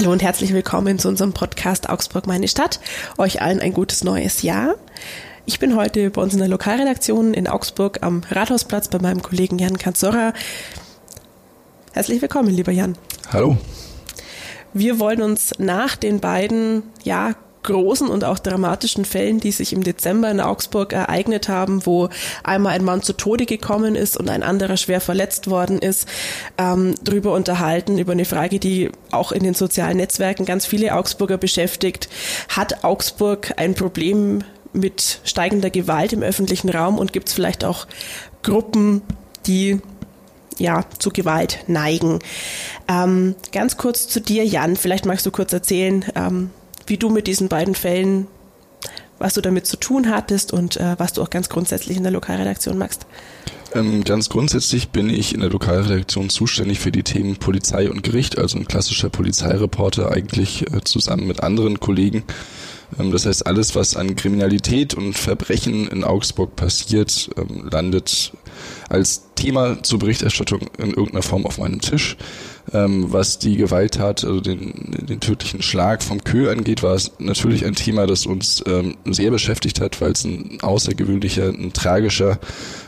Hallo und herzlich willkommen zu unserem Podcast Augsburg meine Stadt. Euch allen ein gutes neues Jahr. Ich bin heute bei uns in der Lokalredaktion in Augsburg am Rathausplatz bei meinem Kollegen Jan Kanzorra. Herzlich willkommen, lieber Jan. Hallo. Wir wollen uns nach den beiden, ja, großen und auch dramatischen Fällen, die sich im Dezember in Augsburg ereignet haben, wo einmal ein Mann zu Tode gekommen ist und ein anderer schwer verletzt worden ist, ähm, darüber unterhalten, über eine Frage, die auch in den sozialen Netzwerken ganz viele Augsburger beschäftigt. Hat Augsburg ein Problem mit steigender Gewalt im öffentlichen Raum und gibt es vielleicht auch Gruppen, die ja, zu Gewalt neigen. Ähm, ganz kurz zu dir, Jan. Vielleicht magst du kurz erzählen, ähm, wie du mit diesen beiden Fällen, was du damit zu tun hattest und äh, was du auch ganz grundsätzlich in der Lokalredaktion magst. Ähm, ganz grundsätzlich bin ich in der Lokalredaktion zuständig für die Themen Polizei und Gericht, also ein klassischer Polizeireporter eigentlich äh, zusammen mit anderen Kollegen. Ähm, das heißt, alles, was an Kriminalität und Verbrechen in Augsburg passiert, ähm, landet als Thema zur Berichterstattung in irgendeiner Form auf meinem Tisch. Ähm, was die Gewalttat, also den, den tödlichen Schlag vom Kö angeht, war es natürlich ein Thema, das uns ähm, sehr beschäftigt hat, weil es ein außergewöhnlicher, ein tragischer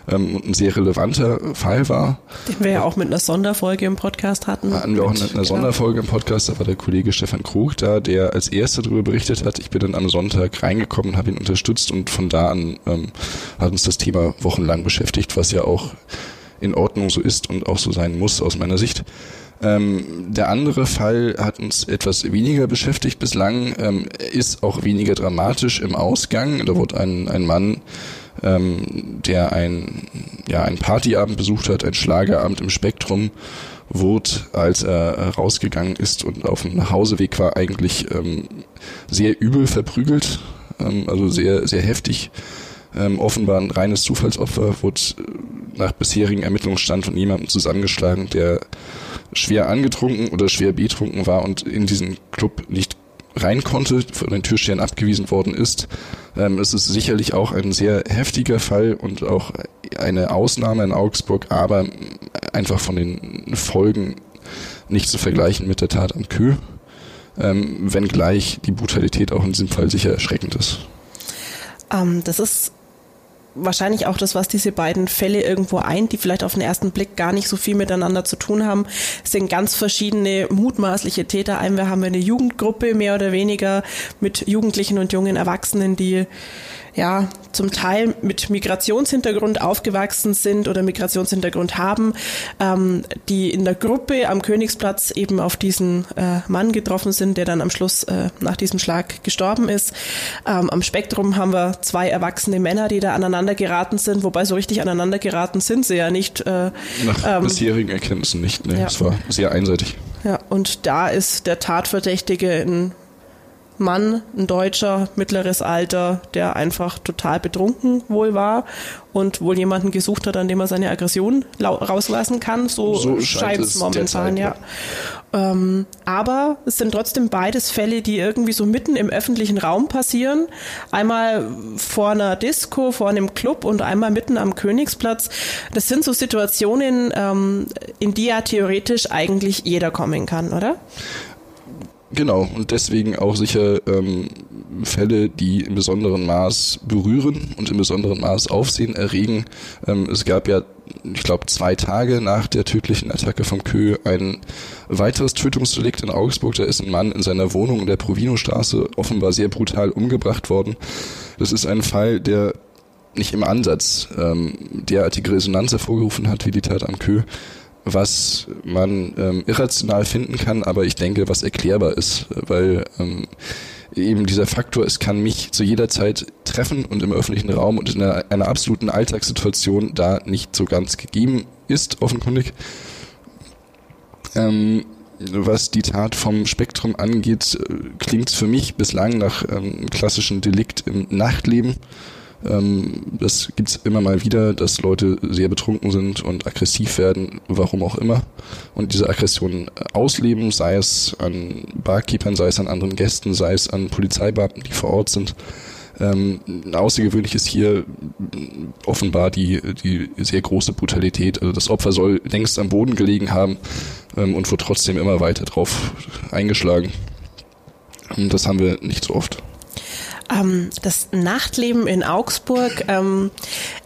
ähm, und ein sehr relevanter Fall war. Den wir ja auch mit einer Sonderfolge im Podcast hatten. Hatten wir auch mit, einer genau. Sonderfolge im Podcast, da war der Kollege Stefan Krug da, der als erster darüber berichtet hat. Ich bin dann am Sonntag reingekommen, habe ihn unterstützt und von da an ähm, hat uns das Thema wochenlang beschäftigt, was ja auch in Ordnung so ist und auch so sein muss aus meiner Sicht. Ähm, der andere Fall hat uns etwas weniger beschäftigt bislang, ähm, ist auch weniger dramatisch im Ausgang. Da wurde ein, ein Mann, ähm, der ein, ja, einen Partyabend besucht hat, ein Schlagerabend im Spektrum, wurde, als er rausgegangen ist und auf dem Nachhauseweg war, eigentlich ähm, sehr übel verprügelt, ähm, also sehr, sehr heftig. Ähm, offenbar ein reines Zufallsopfer, wurde nach bisherigen Ermittlungsstand von jemandem zusammengeschlagen, der schwer angetrunken oder schwer betrunken war und in diesen Club nicht rein konnte, von den Türstehern abgewiesen worden ist. Ähm, es ist sicherlich auch ein sehr heftiger Fall und auch eine Ausnahme in Augsburg, aber einfach von den Folgen nicht zu vergleichen mit der Tat am Kö, ähm, wenngleich die Brutalität auch in diesem Fall sicher erschreckend ist. Ähm, das ist wahrscheinlich auch das, was diese beiden Fälle irgendwo eint, die vielleicht auf den ersten Blick gar nicht so viel miteinander zu tun haben, sind ganz verschiedene mutmaßliche Täter. Einmal haben wir eine Jugendgruppe mehr oder weniger mit Jugendlichen und jungen Erwachsenen, die ja zum Teil mit Migrationshintergrund aufgewachsen sind oder Migrationshintergrund haben, ähm, die in der Gruppe am Königsplatz eben auf diesen äh, Mann getroffen sind, der dann am Schluss äh, nach diesem Schlag gestorben ist. Ähm, am Spektrum haben wir zwei erwachsene Männer, die da aneinander geraten sind, wobei so richtig aneinander geraten sind sie ja nicht. Äh, Nach ähm, bisherigen Erkenntnissen nicht. Nee, ja. Es war sehr einseitig. Ja, und da ist der Tatverdächtige ein Mann, ein Deutscher, mittleres Alter, der einfach total betrunken wohl war und wohl jemanden gesucht hat, an dem er seine Aggression rauslassen kann. So, so scheint es momentan, ja. Ähm, aber es sind trotzdem beides Fälle, die irgendwie so mitten im öffentlichen Raum passieren. Einmal vor einer Disco, vor einem Club und einmal mitten am Königsplatz. Das sind so Situationen, ähm, in die ja theoretisch eigentlich jeder kommen kann, oder? Genau, und deswegen auch sicher ähm, Fälle, die im besonderen Maß berühren und im besonderen Maß Aufsehen erregen. Ähm, es gab ja, ich glaube, zwei Tage nach der tödlichen Attacke vom Kö ein weiteres Tötungsdelikt in Augsburg. Da ist ein Mann in seiner Wohnung in der Provinostraße offenbar sehr brutal umgebracht worden. Das ist ein Fall, der nicht im Ansatz ähm, derartige Resonanz hervorgerufen hat wie die Tat am Kö was man ähm, irrational finden kann, aber ich denke, was erklärbar ist, weil ähm, eben dieser Faktor, es kann mich zu jeder Zeit treffen und im öffentlichen Raum und in einer, einer absoluten Alltagssituation da nicht so ganz gegeben ist, offenkundig. Ähm, was die Tat vom Spektrum angeht, äh, klingt für mich bislang nach ähm, klassischen Delikt im Nachtleben. Ähm, das gibt's immer mal wieder, dass Leute sehr betrunken sind und aggressiv werden, warum auch immer. Und diese Aggression äh, ausleben, sei es an Barkeepern, sei es an anderen Gästen, sei es an Polizeibeamten, die vor Ort sind. Ähm, außergewöhnlich ist hier offenbar die, die sehr große Brutalität. Also das Opfer soll längst am Boden gelegen haben ähm, und wird trotzdem immer weiter drauf eingeschlagen. Und das haben wir nicht so oft. Ähm, das Nachtleben in Augsburg ähm,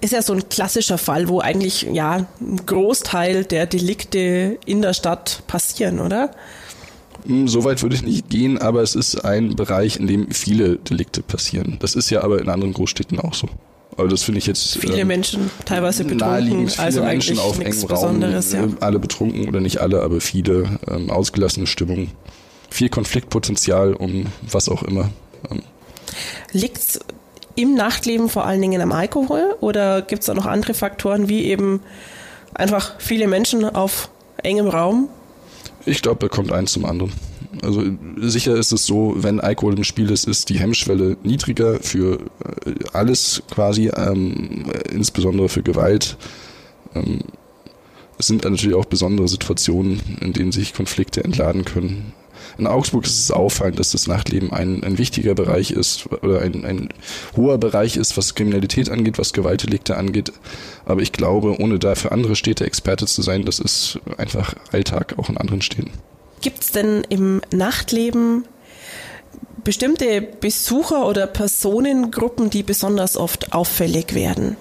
ist ja so ein klassischer Fall, wo eigentlich ja ein Großteil der Delikte in der Stadt passieren, oder? Hm, Soweit würde ich nicht gehen, aber es ist ein Bereich, in dem viele Delikte passieren. Das ist ja aber in anderen Großstädten auch so. Also das finde ich jetzt viele ähm, Menschen teilweise betrunken, viele also Menschen auf engem Raum, ja. Alle betrunken oder nicht alle, aber viele ähm, ausgelassene Stimmung, viel Konfliktpotenzial um was auch immer. Ähm. Liegt es im Nachtleben vor allen Dingen am Alkohol oder gibt es da noch andere Faktoren wie eben einfach viele Menschen auf engem Raum? Ich glaube, da kommt eins zum anderen. Also sicher ist es so, wenn Alkohol im Spiel ist, ist die Hemmschwelle niedriger für äh, alles quasi, ähm, insbesondere für Gewalt. Ähm, es sind natürlich auch besondere Situationen, in denen sich Konflikte entladen können. In Augsburg ist es auffallend, dass das Nachtleben ein, ein wichtiger Bereich ist oder ein, ein hoher Bereich ist, was Kriminalität angeht, was Gewaltdelikte angeht. Aber ich glaube, ohne da für andere Städte Experte zu sein, das ist einfach Alltag auch in anderen Städten. Gibt es denn im Nachtleben bestimmte Besucher oder Personengruppen, die besonders oft auffällig werden?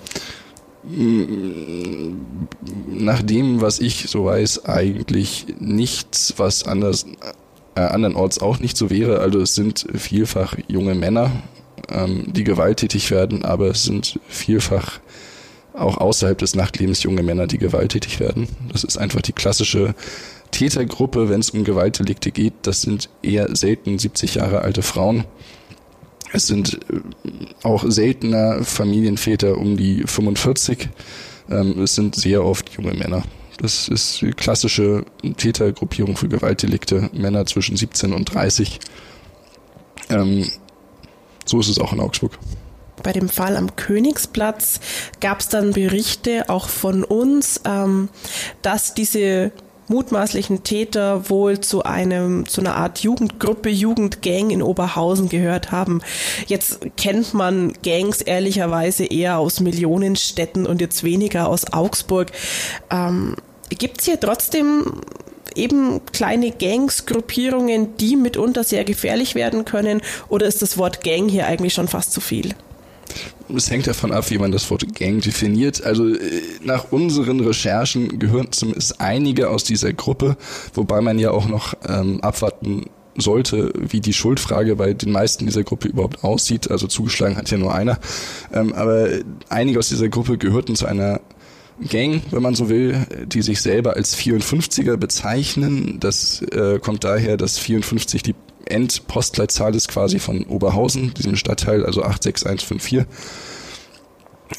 Nach dem, was ich so weiß, eigentlich nichts, was anders äh, andernorts auch nicht so wäre. Also es sind vielfach junge Männer, ähm, die gewalttätig werden, aber es sind vielfach auch außerhalb des Nachtlebens junge Männer, die gewalttätig werden. Das ist einfach die klassische Tätergruppe, wenn es um Gewaltdelikte geht. Das sind eher selten 70 Jahre alte Frauen. Es sind äh, auch seltener Familienväter um die 45. Ähm, es sind sehr oft junge Männer. Das ist die klassische Tätergruppierung für Gewaltdelikte, Männer zwischen 17 und 30. Ähm, so ist es auch in Augsburg. Bei dem Fall am Königsplatz gab es dann Berichte auch von uns, ähm, dass diese mutmaßlichen Täter wohl zu einem zu einer Art Jugendgruppe, Jugendgang in Oberhausen gehört haben. Jetzt kennt man Gangs ehrlicherweise eher aus Millionenstädten und jetzt weniger aus Augsburg. Ähm, Gibt es hier trotzdem eben kleine Gangs, Gruppierungen, die mitunter sehr gefährlich werden können? Oder ist das Wort Gang hier eigentlich schon fast zu viel? Es hängt davon ab, wie man das Wort Gang definiert. Also äh, nach unseren Recherchen gehören zumindest einige aus dieser Gruppe, wobei man ja auch noch ähm, abwarten sollte, wie die Schuldfrage bei den meisten dieser Gruppe überhaupt aussieht. Also zugeschlagen hat ja nur einer. Ähm, aber einige aus dieser Gruppe gehörten zu einer Gang, wenn man so will, die sich selber als 54er bezeichnen. Das äh, kommt daher, dass 54 die Endpostleitzahl ist quasi von Oberhausen, diesem Stadtteil, also 86154.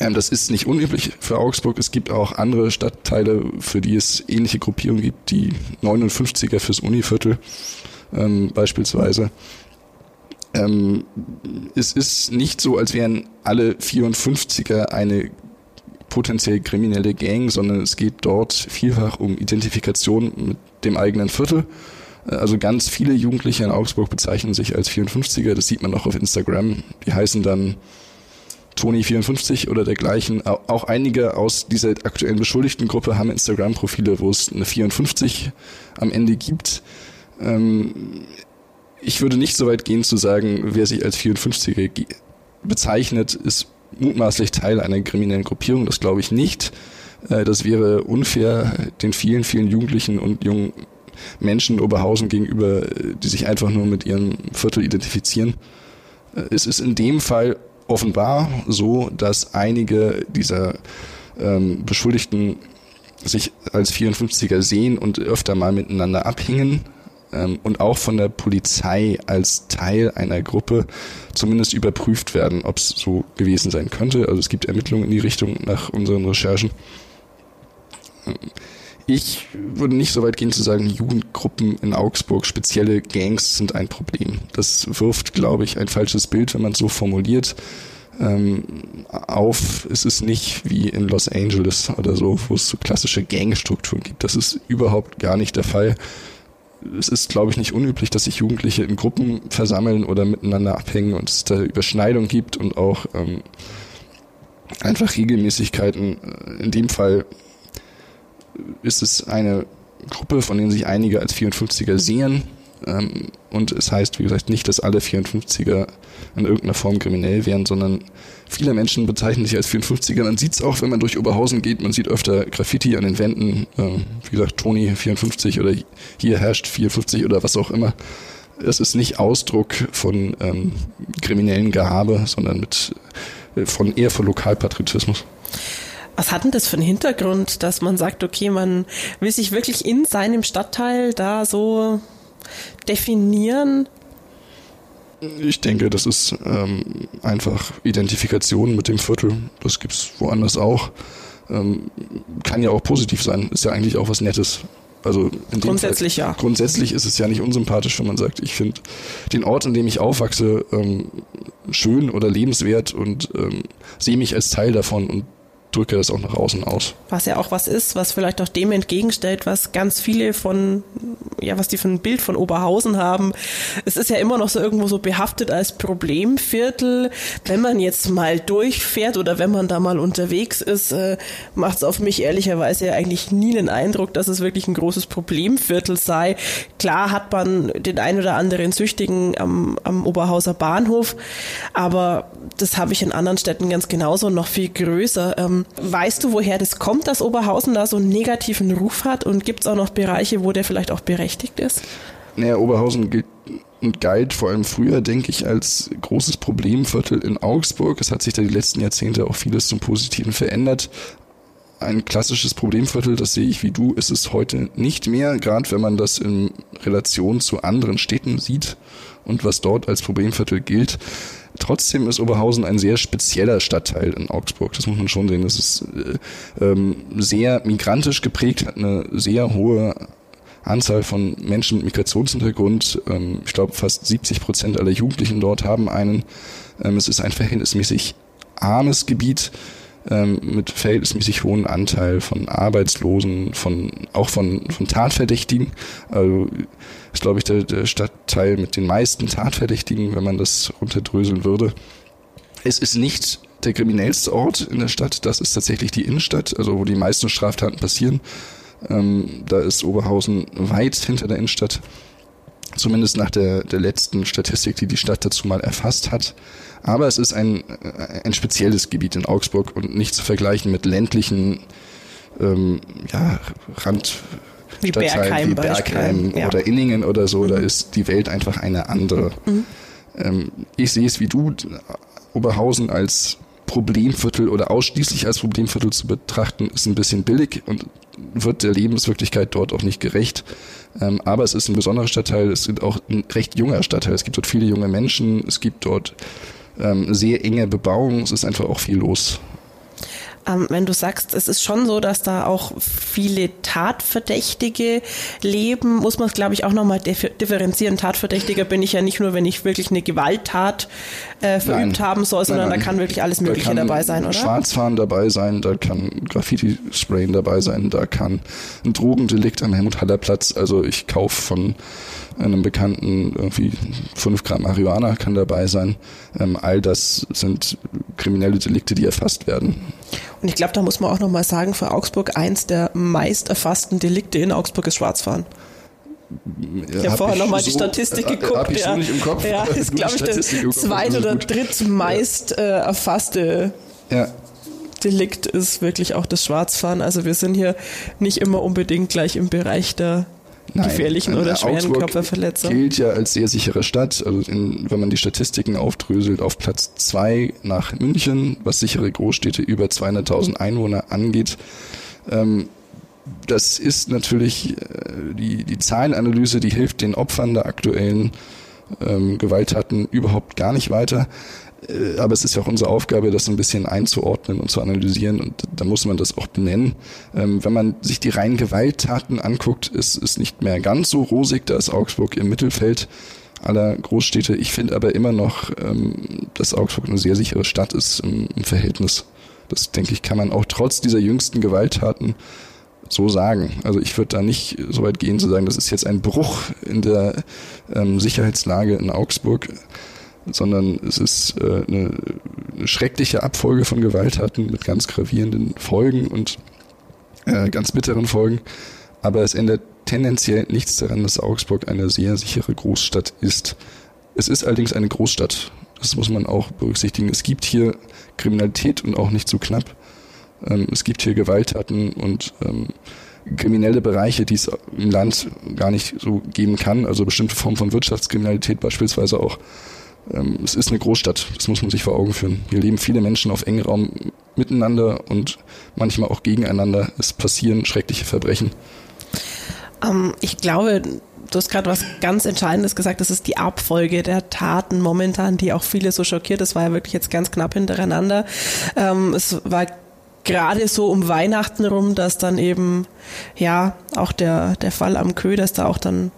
Ähm, das ist nicht unüblich für Augsburg. Es gibt auch andere Stadtteile, für die es ähnliche Gruppierungen gibt, die 59er fürs Univiertel ähm, beispielsweise. Ähm, es ist nicht so, als wären alle 54er eine potenziell kriminelle Gang, sondern es geht dort vielfach um Identifikation mit dem eigenen Viertel. Äh, also ganz viele Jugendliche in Augsburg bezeichnen sich als 54er, das sieht man auch auf Instagram. Die heißen dann Tony54 oder dergleichen. Auch einige aus dieser aktuellen beschuldigten Gruppe haben Instagram-Profile, wo es eine 54 am Ende gibt. Ähm, ich würde nicht so weit gehen zu sagen, wer sich als 54er bezeichnet, ist mutmaßlich Teil einer kriminellen Gruppierung. Das glaube ich nicht. Äh, das wäre unfair den vielen, vielen Jugendlichen und jungen Menschen in Oberhausen gegenüber, äh, die sich einfach nur mit ihrem Viertel identifizieren. Äh, es ist in dem Fall offenbar so, dass einige dieser ähm, Beschuldigten sich als 54er sehen und öfter mal miteinander abhängen ähm, und auch von der Polizei als Teil einer Gruppe zumindest überprüft werden, ob es so gewesen sein könnte. Also es gibt Ermittlungen in die Richtung nach unseren Recherchen. Ich würde nicht so weit gehen zu sagen, Jugendgruppen in Augsburg, spezielle Gangs sind ein Problem. Das wirft, glaube ich, ein falsches Bild, wenn man es so formuliert. Ähm, auf, es ist nicht wie in Los Angeles oder so, wo es so klassische Gangstrukturen gibt. Das ist überhaupt gar nicht der Fall es ist, glaube ich, nicht unüblich, dass sich Jugendliche in Gruppen versammeln oder miteinander abhängen und es da Überschneidung gibt und auch ähm, einfach Regelmäßigkeiten. In dem Fall ist es eine Gruppe, von denen sich einige als 54er sehen. Ähm, und es heißt, wie gesagt, nicht, dass alle 54er in irgendeiner Form kriminell wären, sondern viele Menschen bezeichnen sich als 54er. Man sieht es auch, wenn man durch Oberhausen geht, man sieht öfter Graffiti an den Wänden, äh, wie gesagt, Toni 54 oder hier herrscht 54 oder was auch immer. Es ist nicht Ausdruck von ähm, kriminellen Gehabe, sondern mit, äh, von eher von Lokalpatriotismus. Was hat denn das für einen Hintergrund, dass man sagt, okay, man will sich wirklich in seinem Stadtteil da so definieren? Ich denke, das ist ähm, einfach Identifikation mit dem Viertel. Das gibt es woanders auch. Ähm, kann ja auch positiv sein. Ist ja eigentlich auch was Nettes. Also grundsätzlich Fall, ja. Grundsätzlich ist es ja nicht unsympathisch, wenn man sagt, ich finde den Ort, in dem ich aufwachse, ähm, schön oder lebenswert und ähm, sehe mich als Teil davon und drücke das auch nach außen aus. Was ja auch was ist, was vielleicht auch dem entgegenstellt, was ganz viele von, ja, was die für ein Bild von Oberhausen haben. Es ist ja immer noch so irgendwo so behaftet als Problemviertel. Wenn man jetzt mal durchfährt oder wenn man da mal unterwegs ist, äh, macht es auf mich ehrlicherweise ja eigentlich nie einen Eindruck, dass es wirklich ein großes Problemviertel sei. Klar hat man den ein oder anderen Süchtigen am, am Oberhauser Bahnhof, aber das habe ich in anderen Städten ganz genauso und noch viel größer. Ähm, weißt du, woher das kommt, dass Oberhausen da so einen negativen Ruf hat? Und gibt es auch noch Bereiche, wo der vielleicht auch berechtigt ist? Naja, Oberhausen gilt und galt vor allem früher, denke ich, als großes Problemviertel in Augsburg. Es hat sich da die letzten Jahrzehnte auch vieles zum Positiven verändert. Ein klassisches Problemviertel, das sehe ich wie du, ist es heute nicht mehr, gerade wenn man das in Relation zu anderen Städten sieht und was dort als Problemviertel gilt. Trotzdem ist Oberhausen ein sehr spezieller Stadtteil in Augsburg. Das muss man schon sehen. Das ist äh, ähm, sehr migrantisch geprägt, hat eine sehr hohe Anzahl von Menschen mit Migrationshintergrund. Ähm, ich glaube, fast 70 Prozent aller Jugendlichen dort haben einen. Ähm, es ist ein verhältnismäßig armes Gebiet ähm, mit verhältnismäßig hohen Anteil von Arbeitslosen, von auch von, von Tatverdächtigen. Also ist, glaube ich, der, der Stadtteil mit den meisten Tatverdächtigen, wenn man das runterdröseln würde. Es ist nicht der kriminellste Ort in der Stadt, das ist tatsächlich die Innenstadt, also wo die meisten Straftaten passieren. Ähm, da ist Oberhausen weit hinter der Innenstadt, zumindest nach der, der letzten Statistik, die die Stadt dazu mal erfasst hat. Aber es ist ein, ein spezielles Gebiet in Augsburg und nicht zu vergleichen mit ländlichen ähm, ja, Rand wie Bergheim, wie Bergheim ja. oder Inningen oder so, mhm. da ist die Welt einfach eine andere. Mhm. Ähm, ich sehe es wie du, Oberhausen als Problemviertel oder ausschließlich als Problemviertel zu betrachten, ist ein bisschen billig und wird der Lebenswirklichkeit dort auch nicht gerecht. Ähm, aber es ist ein besonderer Stadtteil, es ist auch ein recht junger Stadtteil. Es gibt dort viele junge Menschen, es gibt dort ähm, sehr enge Bebauung, es ist einfach auch viel los ähm, wenn du sagst, es ist schon so, dass da auch viele Tatverdächtige leben, muss man es, glaube ich, auch nochmal differenzieren. Tatverdächtiger bin ich ja nicht nur, wenn ich wirklich eine Gewalttat äh, verübt nein. haben soll, sondern nein, nein. da kann wirklich alles Mögliche dabei sein, oder? Schwarzfahren dabei sein, da kann Graffiti-Sprayen dabei sein, da kann ein Drogendelikt am Helmut-Haller-Platz, also ich kaufe von einem Bekannten irgendwie fünf Gramm Marihuana kann dabei sein. Ähm, all das sind kriminelle Delikte, die erfasst werden. Und ich glaube, da muss man auch nochmal sagen, für Augsburg eins der meist erfassten Delikte in Augsburg ist Schwarzfahren. Ich habe vorher nochmal so, die Statistik äh, geguckt. Hab ich ja, so nicht im Kopf. Ja, ist, glaube ich, der zweit- oder drittmeist äh, erfasste ja. Delikt ist wirklich auch das Schwarzfahren. Also wir sind hier nicht immer unbedingt gleich im Bereich der Nein, gefährlichen oder schweren Augsburg Körperverletzungen. gilt ja als sehr sichere Stadt. Also in, wenn man die Statistiken aufdröselt, auf Platz zwei nach München, was sichere Großstädte über 200.000 Einwohner angeht. Ähm, das ist natürlich äh, die, die Zahlenanalyse, die hilft den Opfern der aktuellen ähm, Gewalttaten überhaupt gar nicht weiter. Äh, aber es ist ja auch unsere Aufgabe, das ein bisschen einzuordnen und zu analysieren und da muss man das auch benennen. Ähm, wenn man sich die reinen Gewalttaten anguckt, ist es nicht mehr ganz so rosig, da ist Augsburg im Mittelfeld aller Großstädte. Ich finde aber immer noch, ähm, dass Augsburg eine sehr sichere Stadt ist im, Verhältnis. Das denke ich, kann man auch trotz dieser jüngsten Gewalttaten so sagen. Also ich würde da nicht so weit gehen zu sagen, das ist jetzt ein Bruch in der ähm, Sicherheitslage in Augsburg, sondern es ist äh, eine, eine schreckliche Abfolge von Gewalttaten mit ganz gravierenden Folgen und äh, ganz bitteren Folgen. Aber es ändert tendenziell nichts daran, dass Augsburg eine sehr sichere Großstadt ist. Es ist allerdings eine Großstadt. Das muss man auch berücksichtigen. Es gibt hier Kriminalität und auch nicht so knapp. Ähm, es gibt hier Gewalttaten und ähm, kriminelle Bereiche, die es im Land gar nicht so geben kann. Also bestimmte Formen von Wirtschaftskriminalität beispielsweise auch. Ähm, es ist eine Großstadt, das muss man sich vor Augen führen. Hier leben viele Menschen auf engem Raum miteinander und manchmal auch gegeneinander. Es passieren schreckliche Verbrechen. Ähm, ich glaube, du hast gerade was ganz Entscheidendes gesagt, das ist die Abfolge der Taten momentan, die auch viele so schockiert. Das war ja wirklich jetzt ganz knapp hintereinander. Ähm, es war gerade so um Weihnachten rum, dass dann eben, ja, auch der, der Fall am Kö, dass da auch dann,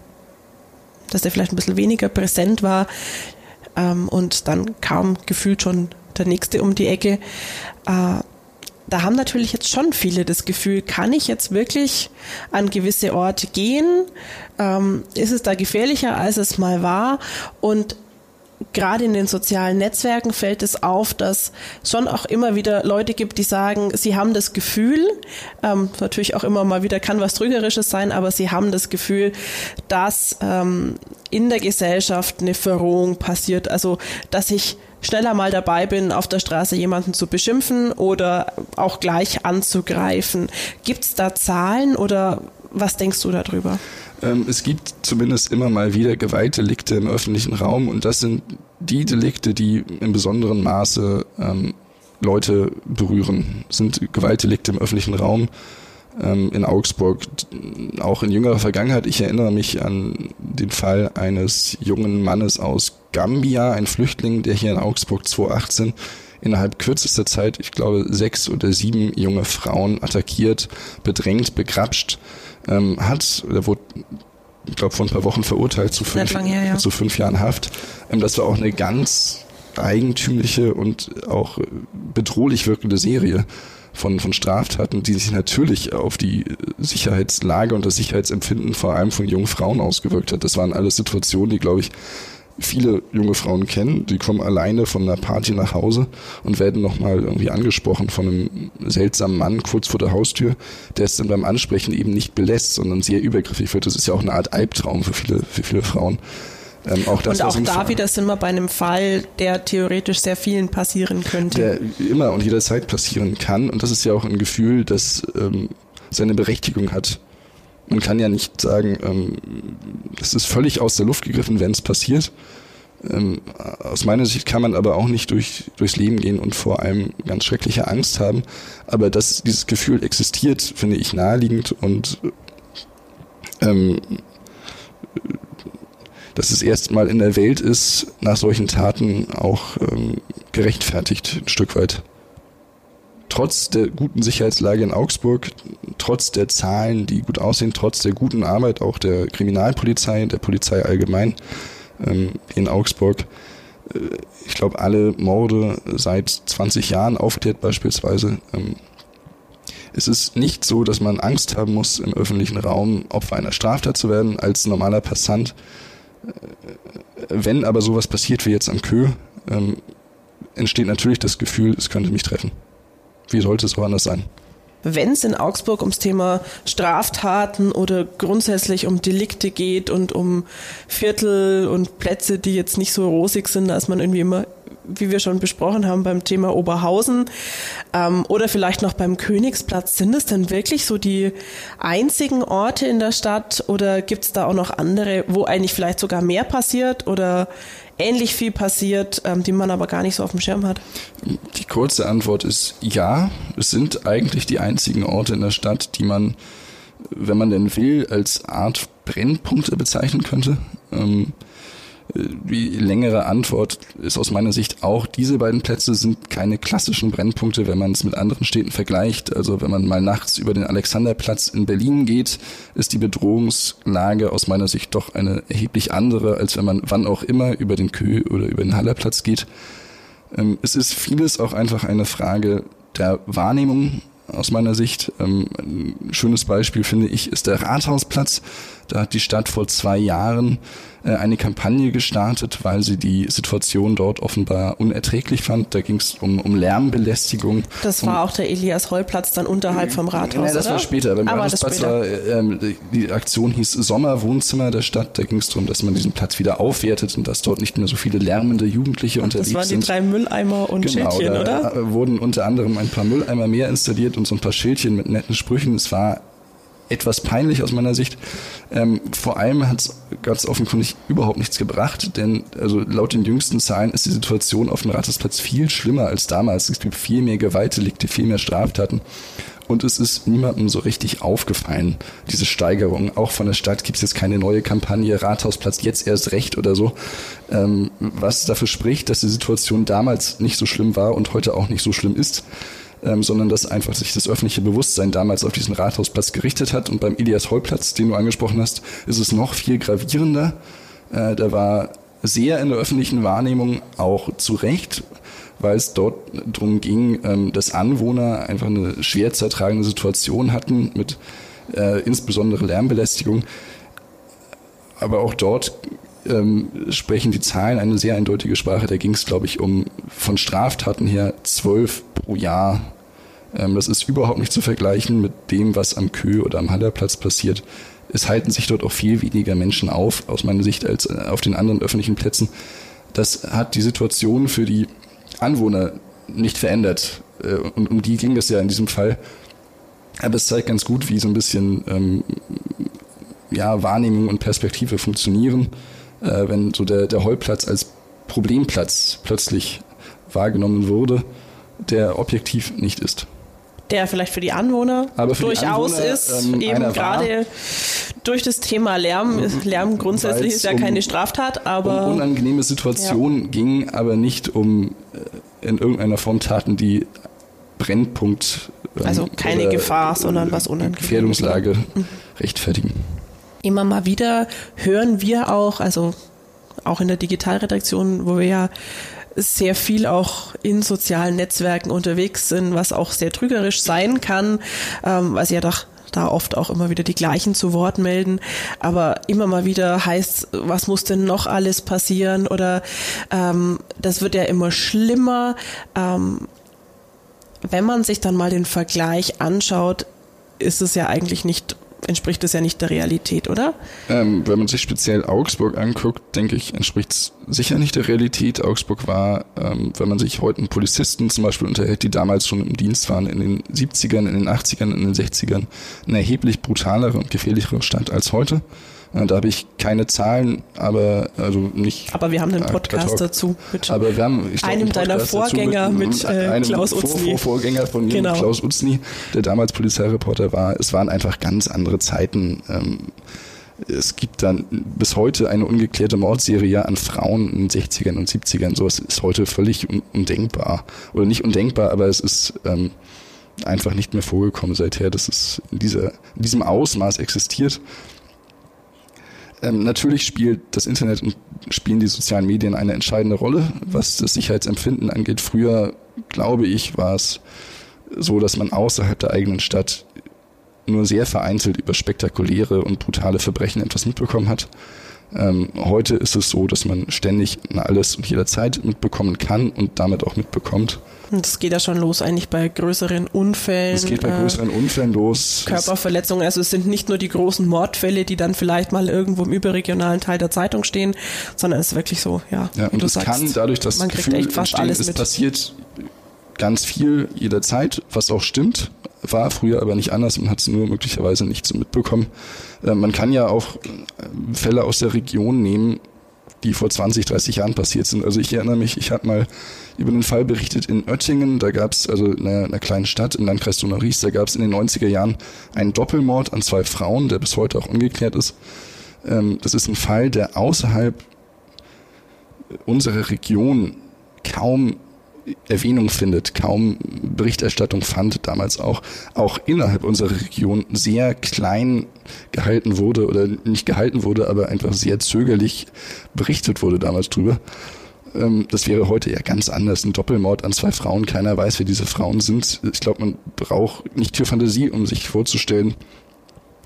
dass der vielleicht ein bisschen weniger präsent war. Ähm, und dann kam gefühlt schon der nächste um die Ecke. Äh, da haben natürlich jetzt schon viele das Gefühl, kann ich jetzt wirklich an gewisse Orte gehen? Ähm, ist es da gefährlicher, als es mal war? Und gerade in den sozialen Netzwerken fällt es auf, dass schon auch immer wieder Leute gibt, die sagen, sie haben das Gefühl, ähm, natürlich auch immer mal wieder kann was Trügerisches sein, aber sie haben das Gefühl, dass ähm, in der Gesellschaft eine Verrohung passiert. Also, dass ich schneller mal dabei bin, auf der Straße jemanden zu beschimpfen oder auch gleich anzugreifen. Gibt es da Zahlen oder was denkst du darüber? Ähm, es gibt zumindest immer mal wieder Gewaltdelikte im öffentlichen Raum und das sind die Delikte, die in besonderem Maße ähm, Leute berühren. Sind Gewaltdelikte im öffentlichen Raum ähm, in Augsburg, auch in jüngerer Vergangenheit. Ich erinnere mich an den Fall eines jungen Mannes aus Gambia, ein Flüchtling, der hier in Augsburg 2018 innerhalb kürzester Zeit, ich glaube, sechs oder sieben junge Frauen attackiert, bedrängt, begrapscht ähm, hat. Er wurde, ich glaube, vor ein paar Wochen verurteilt zu fünf, her, ja. zu fünf Jahren Haft. Ähm, das war auch eine ganz eigentümliche und auch bedrohlich wirkende Serie von, von Straftaten, die sich natürlich auf die Sicherheitslage und das Sicherheitsempfinden vor allem von jungen Frauen ausgewirkt hat. Das waren alles Situationen, die, glaube ich, viele junge Frauen kennen. Die kommen alleine von einer Party nach Hause und werden nochmal irgendwie angesprochen von einem seltsamen Mann kurz vor der Haustür, der es dann beim Ansprechen eben nicht belässt, sondern sehr übergriffig wird. Das ist ja auch eine Art Albtraum für viele, für viele Frauen. Ähm, auch das, und auch da Fall, wieder sind wir bei einem Fall, der theoretisch sehr vielen passieren könnte. Der immer und jederzeit passieren kann. Und das ist ja auch ein Gefühl, das ähm, seine Berechtigung hat. Man kann ja nicht sagen, ähm, das ist völlig aus der Luft gegriffen, wenn es passiert. Ähm, aus meiner Sicht kann man aber auch nicht durch, durchs Leben gehen und vor allem ganz schreckliche Angst haben. Aber dass dieses Gefühl existiert, finde ich naheliegend und ähm, dass es erstmal in der Welt ist, nach solchen Taten auch ähm, gerechtfertigt, ein Stück weit trotz der guten Sicherheitslage in Augsburg, trotz der Zahlen, die gut aussehen, trotz der guten Arbeit auch der Kriminalpolizei, der Polizei allgemein ähm, in Augsburg, äh, ich glaube, alle Morde seit 20 Jahren aufklärt beispielsweise. Ähm, es ist nicht so, dass man Angst haben muss, im öffentlichen Raum Opfer einer Straftat zu werden als normaler Passant. Äh, wenn aber sowas passiert wie jetzt am Kö, ähm, entsteht natürlich das Gefühl, es könnte mich treffen. Wie sollte es woanders sein? Wenn es in Augsburg ums Thema Straftaten oder grundsätzlich um Delikte geht und um Viertel und Plätze, die jetzt nicht so rosig sind, dass man irgendwie immer, wie wir schon besprochen haben, beim Thema Oberhausen ähm, oder vielleicht noch beim Königsplatz, sind es denn wirklich so die einzigen Orte in der Stadt oder gibt es da auch noch andere, wo eigentlich vielleicht sogar mehr passiert oder ähnlich viel passiert, ähm, die man aber gar nicht so auf dem Schirm hat? Die kurze Antwort ist ja. Es sind eigentlich die einzigen Orte in der Stadt, die man, wenn man denn will, als Art Brennpunkte bezeichnen könnte. Ähm, die längere Antwort ist aus meiner Sicht auch, diese beiden Plätze sind keine klassischen Brennpunkte, wenn man es mit anderen Städten vergleicht. Also wenn man mal nachts über den Alexanderplatz in Berlin geht, ist die Bedrohungslage aus meiner Sicht doch eine erheblich andere, als wenn man wann auch immer über den Kö oder über den Hallerplatz geht. Ähm, es ist vieles auch einfach eine Frage der Wahrnehmung aus meiner Sicht. Ähm, ein schönes Beispiel finde ich ist der Rathausplatz. Da hat die Stadt vor zwei Jahren äh, eine Kampagne gestartet, weil sie die Situation dort offenbar unerträglich fand. Da ging es um, um Lärmbelästigung. Das war um, auch der Elias Holl-Platz dann unterhalb vom Rathaus. Nein, das oder? war später. Beim Aber Rathausplatz war ähm, die Aktion hieß Sommerwohnzimmer der Stadt. Da ging es darum, dass man diesen Platz wieder aufwertet und dass dort nicht mehr so viele lärmende Jugendliche Ach, unterwegs sind. Das waren die drei Mülleimer und genau, Schildchen, da oder? wurden unter anderem ein paar Mülleimer mehr installiert und so ein paar Schildchen mit netten Sprüchen. Es war etwas peinlich aus meiner Sicht. Ähm, vor allem hat es ganz offenkundig überhaupt nichts gebracht, denn also laut den jüngsten Zahlen ist die Situation auf dem Rathausplatz viel schlimmer als damals. Es gibt viel mehr Gewaltdelikte, viel mehr Straftaten. Und es ist niemandem so richtig aufgefallen, diese Steigerung. Auch von der Stadt gibt es jetzt keine neue Kampagne, Rathausplatz jetzt erst recht oder so, ähm, was dafür spricht, dass die Situation damals nicht so schlimm war und heute auch nicht so schlimm ist ähm, sondern dass einfach sich das öffentliche Bewusstsein damals auf diesen Rathausplatz gerichtet hat. Und beim Elias Hollplatz, den du angesprochen hast, ist es noch viel gravierender. Äh, da war sehr in der öffentlichen Wahrnehmung auch zu Recht, weil es dort darum ging, ähm, dass Anwohner einfach eine schwer zu ertragende Situation hatten mit äh, insbesondere Lärmbelästigung. Aber auch dort ähm, sprechen die Zahlen eine sehr eindeutige Sprache. Da ging es, glaube ich, um von Straftaten her zwölf pro Jahr. Ähm, das ist überhaupt nicht zu vergleichen mit dem, was am Kö oder am Hallerplatz passiert. Es halten sich dort auch viel weniger Menschen auf, aus meiner Sicht, als äh, auf den anderen öffentlichen Plätzen. Das hat die Situation für die Anwohner nicht verändert. Äh, und um die ging es ja in diesem Fall. Aber es zeigt ganz gut, wie so ein bisschen ähm, ja, Wahrnehmung und Perspektive funktionieren äh, wenn so der, der Heulplatz als Problemplatz plötzlich wahrgenommen wurde, der objektiv nicht ist. Der vielleicht für die Anwohner Aber für durchaus die Anwohner, ist, ähm, eben gerade durch das Thema Lärm. Lärm grundsätzlich ist ja um, keine Straftat, aber. Um unangenehme Situationen ja. ging, aber nicht um äh, in irgendeiner Form Taten, die Brennpunkt. Ähm, also keine Gefahr, sondern was unangenehm. Gefährdungslage mhm. rechtfertigen immer mal wieder hören wir auch, also auch in der Digitalredaktion, wo wir ja sehr viel auch in sozialen Netzwerken unterwegs sind, was auch sehr trügerisch sein kann, ähm, weil sie ja doch da oft auch immer wieder die gleichen zu Wort melden, aber immer mal wieder heißt, was muss denn noch alles passieren oder ähm, das wird ja immer schlimmer. Ähm, wenn man sich dann mal den Vergleich anschaut, ist es ja eigentlich nicht entspricht das ja nicht der Realität, oder? Ähm, wenn man sich speziell Augsburg anguckt, denke ich, entspricht es sicher nicht der Realität. Augsburg war, ähm, wenn man sich heute einen Polizisten zum Beispiel unterhält, die damals schon im Dienst waren, in den 70ern, in den 80ern, in den 60ern, eine erheblich brutalere und gefährlichere Stadt als heute. Äh, da habe ich keine Zahlen, aber also nicht. Aber wir haben einen Podcast dazu. Mit aber wir haben glaub, einem deiner Vorgänger mit, mit äh, Klaus Utzny. Vor Vorgänger von mir, genau. Klaus Utzny, der damals Polizeireporter war. Es waren einfach ganz andere Zeiten. Ähm, es gibt dann bis heute eine ungeklärte Mordserie an Frauen in den 60ern und 70ern. Sowas ist heute völlig undenkbar. Oder nicht undenkbar, aber es ist ähm, einfach nicht mehr vorgekommen seither, dass es in, dieser, in diesem Ausmaß existiert. Ähm, natürlich spielt das Internet und spielen die sozialen Medien eine entscheidende Rolle, was das Sicherheitsempfinden angeht. Früher, glaube ich, war es so, dass man außerhalb der eigenen Stadt nur sehr vereinzelt über spektakuläre und brutale Verbrechen etwas mitbekommen hat. Ähm, heute ist es so, dass man ständig alles und jederzeit mitbekommen kann und damit auch mitbekommt. Das geht ja schon los eigentlich bei größeren Unfällen. Es geht bei äh, größeren Unfällen los. Körperverletzungen. Also es sind nicht nur die großen Mordfälle, die dann vielleicht mal irgendwo im überregionalen Teil der Zeitung stehen, sondern es ist wirklich so, ja. Ja, und es kann dadurch das man Gefühl echt fast alles es mit. passiert ganz viel jederzeit, was auch stimmt, war früher aber nicht anders, man hat es nur möglicherweise nicht so mitbekommen. Äh, man kann ja auch äh, Fälle aus der Region nehmen, die vor 20, 30 Jahren passiert sind. Also ich erinnere mich, ich habe mal über einen Fall berichtet in Oettingen, da gab es, also in einer, kleinen Stadt im Landkreis Donau-Ries, da gab es in den 90er Jahren einen Doppelmord an zwei Frauen, der bis heute auch ungeklärt ist. Ähm, das ist ein Fall, der außerhalb unserer Region kaum Erwähnung findet, kaum Berichterstattung fand, damals auch, auch innerhalb unserer Region sehr klein gehalten wurde oder nicht gehalten wurde, aber einfach sehr zögerlich berichtet wurde damals drüber. Ähm, das wäre heute ja ganz anders. Ein Doppelmord an zwei Frauen, keiner weiß, wer diese Frauen sind. Ich glaube, man braucht nicht viel Fantasie, um sich vorzustellen,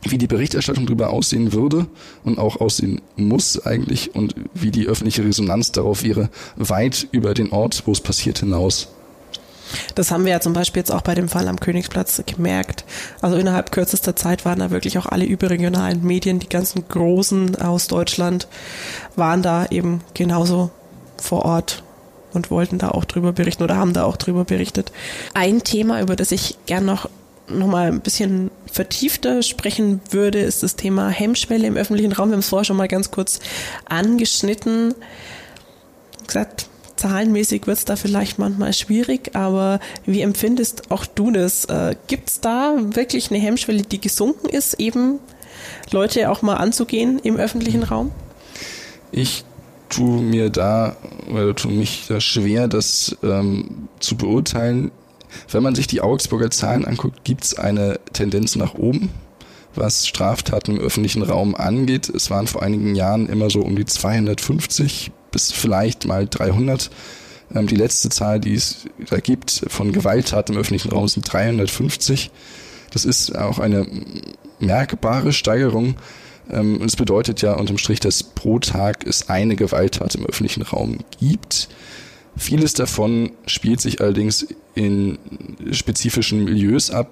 wie die Berichterstattung darüber aussehen würde und auch aussehen muss eigentlich und wie die öffentliche Resonanz darauf wäre, weit über den Ort, wo es passiert, hinaus. Das haben wir ja zum Beispiel jetzt auch bei dem Fall am Königsplatz gemerkt. Also innerhalb kürzester Zeit waren da wirklich auch alle überregionalen Medien, die ganzen großen aus Deutschland, waren da eben genauso vor Ort und wollten da auch drüber berichten oder haben da auch drüber berichtet. Ein Thema, über das ich gern noch noch mal ein bisschen vertiefter sprechen würde, ist das Thema Hemmschwelle im öffentlichen Raum. Wir haben es vorher schon mal ganz kurz angeschnitten. Wie gesagt, zahlenmäßig wird es da vielleicht manchmal schwierig, aber wie empfindest auch du das? Äh, Gibt es da wirklich eine Hemmschwelle, die gesunken ist, eben Leute auch mal anzugehen im öffentlichen Raum? Ich tue mir da, oder tue mich da schwer, das ähm, zu beurteilen. Wenn man sich die Augsburger Zahlen anguckt, gibt es eine Tendenz nach oben, was Straftaten im öffentlichen Raum angeht. Es waren vor einigen Jahren immer so um die 250 bis vielleicht mal 300. Ähm, die letzte Zahl, die es da gibt von Gewalttaten im öffentlichen Raum, sind 350. Das ist auch eine merkbare Steigerung. Ähm, es bedeutet ja unterm Strich, dass pro Tag es eine Gewalttat im öffentlichen Raum gibt. Vieles davon spielt sich allerdings in spezifischen Milieus ab,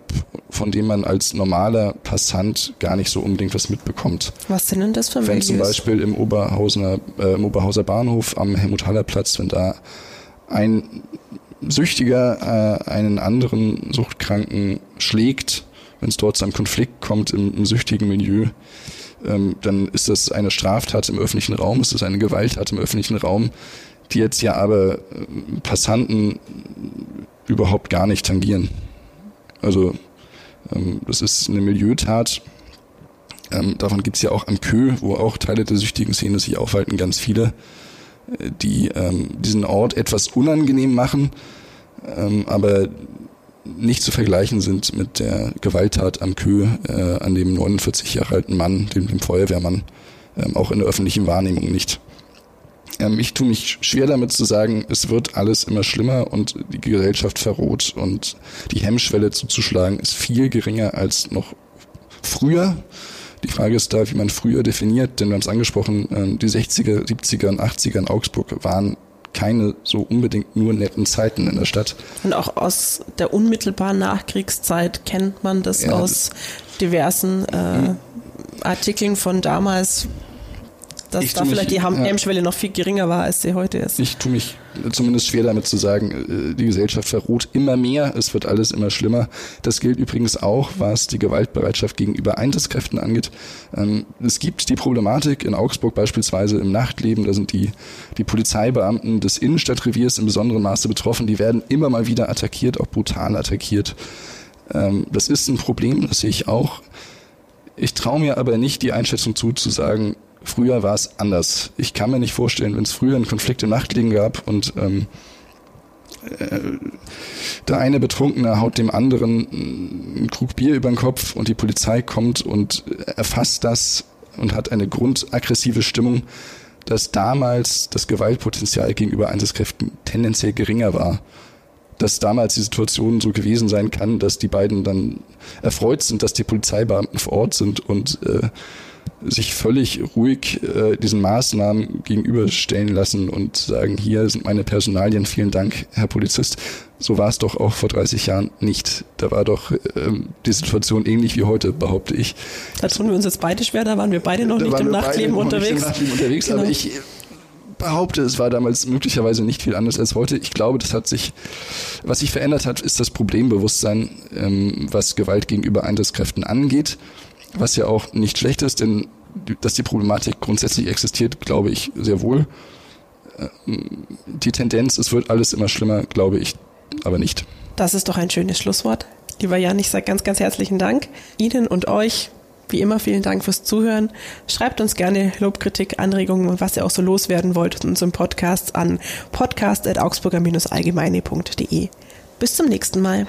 von denen man als normaler Passant gar nicht so unbedingt was mitbekommt. Was sind denn das für Milieus? Wenn zum Beispiel im, Oberhausener, äh, im Oberhauser Bahnhof am Helmut-Haller-Platz, wenn da ein Süchtiger äh, einen anderen Suchtkranken schlägt, wenn es dort zu einem Konflikt kommt im, im süchtigen Milieu, ähm, dann ist das eine Straftat im öffentlichen Raum, ist das eine Gewalttat im öffentlichen Raum, die jetzt ja aber äh, Passanten überhaupt gar nicht tangieren. Also ähm, das ist eine Milieutat. Ähm, davon gibt es ja auch am Kö, wo auch Teile der süchtigen Szene sich aufhalten, ganz viele, äh, die ähm, diesen Ort etwas unangenehm machen, aber nicht zu vergleichen sind mit der Gewalttat am Kö äh, an dem 49 Jahre alten Mann, dem, dem Feuerwehrmann, auch in der öffentlichen Wahrnehmung nicht. Ähm, ich tue mich schwer damit zu sagen, es wird alles immer schlimmer und die Gesellschaft verroht und die Hemmschwelle zuzuschlagen ist viel geringer als noch früher. Die Frage ist da, wie man früher definiert, denn wir haben es angesprochen, ähm, die 60er, 70er und 80er in Augsburg waren keine so unbedingt nur netten Zeiten in der Stadt. Und auch aus der unmittelbaren Nachkriegszeit kennt man das ja, aus diversen äh, Artikeln von damals, dass ich da vielleicht mich, die Hemmschwelle ja, noch viel geringer war, als sie heute ist. Ich tue mich zumindest schwer damit zu sagen, äh, die Gesellschaft verroht immer mehr, es wird alles immer schlimmer. Das gilt übrigens auch, was die Gewaltbereitschaft gegenüber Einsatzkräften angeht. Ähm, es gibt die Problematik in Augsburg beispielsweise im Nachtleben, da sind die, die Polizeibeamten des Innenstadtreviers im besonderen Maße betroffen, die werden immer mal wieder attackiert, auch brutal attackiert. Ähm, das ist ein Problem, das sehe ich auch. Ich traue mir aber nicht die Einschätzung zu, zu sagen, Früher war es anders. Ich kann mir nicht vorstellen, wenn es früher einen Konflikt im Nachtlegen gab und ähm, äh, der eine Betrunkene haut dem anderen einen Krug Bier über den Kopf und die Polizei kommt und erfasst das und hat eine grundaggressive Stimmung, dass damals das Gewaltpotenzial gegenüber Einsatzkräften tendenziell geringer war. Dass damals die Situation so gewesen sein kann, dass die beiden dann erfreut sind, dass die Polizeibeamten vor Ort sind und äh, sich völlig ruhig äh, diesen Maßnahmen gegenüberstellen lassen und sagen, hier sind meine Personalien, vielen Dank, Herr Polizist. So war es doch auch vor 30 Jahren nicht. Da war doch ähm, die Situation ähnlich wie heute, behaupte ich. Da tun wir uns jetzt beide schwer, da waren wir beide noch da nicht im Nachtleben unterwegs. Nicht im Nachtleben unterwegs, genau. aber ich behaupte, es war damals möglicherweise nicht viel anders als heute. Ich glaube, das hat sich, was sich verändert hat, ist das Problembewusstsein, ähm, was Gewalt gegenüber Einsatzkräften angeht was ja auch nicht schlecht ist, denn dass die Problematik grundsätzlich existiert, glaube ich sehr wohl. Ähm, die Tendenz, es wird alles immer schlimmer, glaube ich aber nicht. Das ist doch ein schönes Schlusswort. Lieber Jan, ich sage ganz, ganz herzlichen Dank Ihnen und euch. Wie immer vielen Dank fürs Zuhören. Schreibt uns gerne Lobkritik, Anregungen und was ihr auch so loswerden wollt in unserem Podcast an podcast.augsburger-allgemeine.de. Bis zum nächsten Mal.